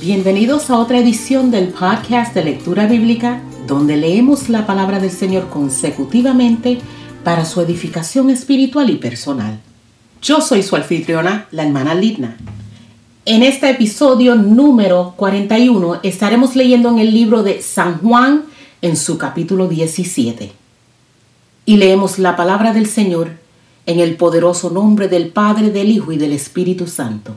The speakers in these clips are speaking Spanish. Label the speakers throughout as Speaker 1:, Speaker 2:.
Speaker 1: Bienvenidos a otra edición del podcast de lectura bíblica donde leemos la palabra del Señor consecutivamente para su edificación espiritual y personal. Yo soy su anfitriona, la hermana Lidna. En este episodio número 41 estaremos leyendo en el libro de San Juan en su capítulo 17. Y leemos la palabra del Señor en el poderoso nombre del Padre, del Hijo y del Espíritu Santo.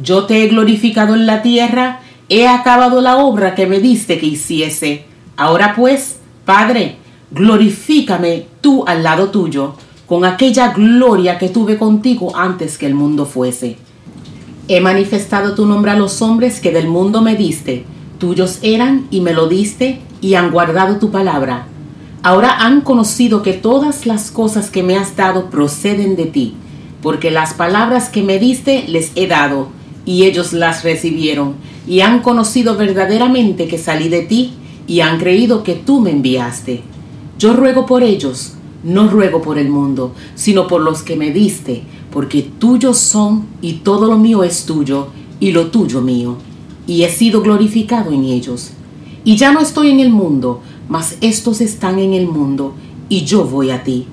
Speaker 1: Yo te he glorificado en la tierra, he acabado la obra que me diste que hiciese. Ahora pues, Padre, glorifícame tú al lado tuyo, con aquella gloria que tuve contigo antes que el mundo fuese. He manifestado tu nombre a los hombres que del mundo me diste, tuyos eran y me lo diste y han guardado tu palabra. Ahora han conocido que todas las cosas que me has dado proceden de ti, porque las palabras que me diste les he dado, y ellos las recibieron, y han conocido verdaderamente que salí de ti, y han creído que tú me enviaste. Yo ruego por ellos, no ruego por el mundo, sino por los que me diste, porque tuyos son y todo lo mío es tuyo y lo tuyo mío, y he sido glorificado en ellos. Y ya no estoy en el mundo, mas estos están en el mundo, y yo voy a ti.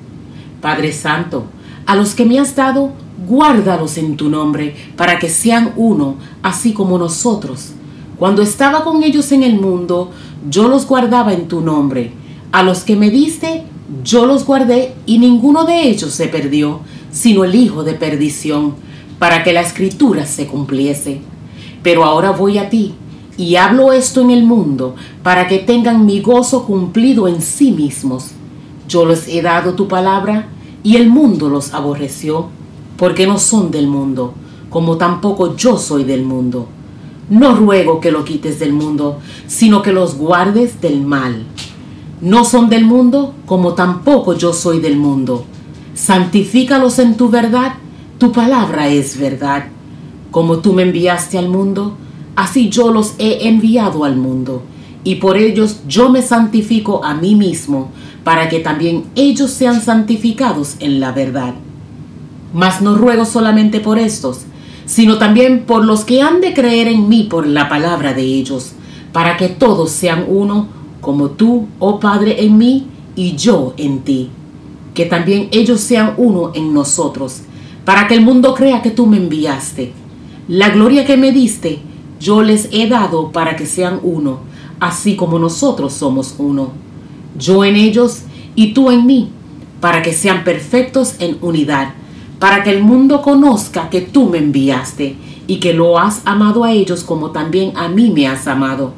Speaker 1: Padre Santo, a los que me has dado, guárdalos en tu nombre, para que sean uno, así como nosotros. Cuando estaba con ellos en el mundo, yo los guardaba en tu nombre. A los que me diste, yo los guardé y ninguno de ellos se perdió, sino el hijo de perdición, para que la escritura se cumpliese. Pero ahora voy a ti y hablo esto en el mundo, para que tengan mi gozo cumplido en sí mismos. Yo les he dado tu palabra y el mundo los aborreció, porque no son del mundo, como tampoco yo soy del mundo. No ruego que lo quites del mundo, sino que los guardes del mal. No son del mundo, como tampoco yo soy del mundo. Santifícalos en tu verdad, tu palabra es verdad. Como tú me enviaste al mundo, así yo los he enviado al mundo. Y por ellos yo me santifico a mí mismo, para que también ellos sean santificados en la verdad. Mas no ruego solamente por estos, sino también por los que han de creer en mí por la palabra de ellos, para que todos sean uno, como tú, oh Padre, en mí y yo en ti. Que también ellos sean uno en nosotros, para que el mundo crea que tú me enviaste. La gloria que me diste, yo les he dado para que sean uno, así como nosotros somos uno. Yo en ellos y tú en mí, para que sean perfectos en unidad para que el mundo conozca que tú me enviaste y que lo has amado a ellos como también a mí me has amado.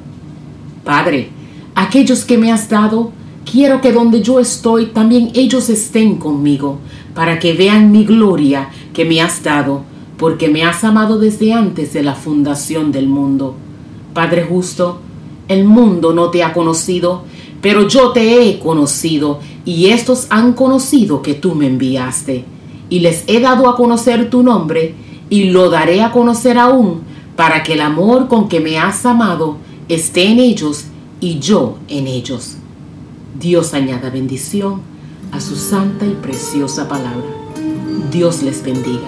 Speaker 1: Padre, aquellos que me has dado, quiero que donde yo estoy también ellos estén conmigo, para que vean mi gloria que me has dado, porque me has amado desde antes de la fundación del mundo. Padre justo, el mundo no te ha conocido, pero yo te he conocido, y estos han conocido que tú me enviaste y les he dado a conocer tu nombre y lo daré a conocer aún para que el amor con que me has amado esté en ellos y yo en ellos. Dios añada bendición a su santa y preciosa palabra. Dios les bendiga.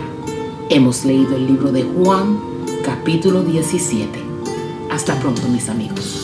Speaker 1: Hemos leído el libro de Juan, capítulo 17. Hasta pronto, mis amigos.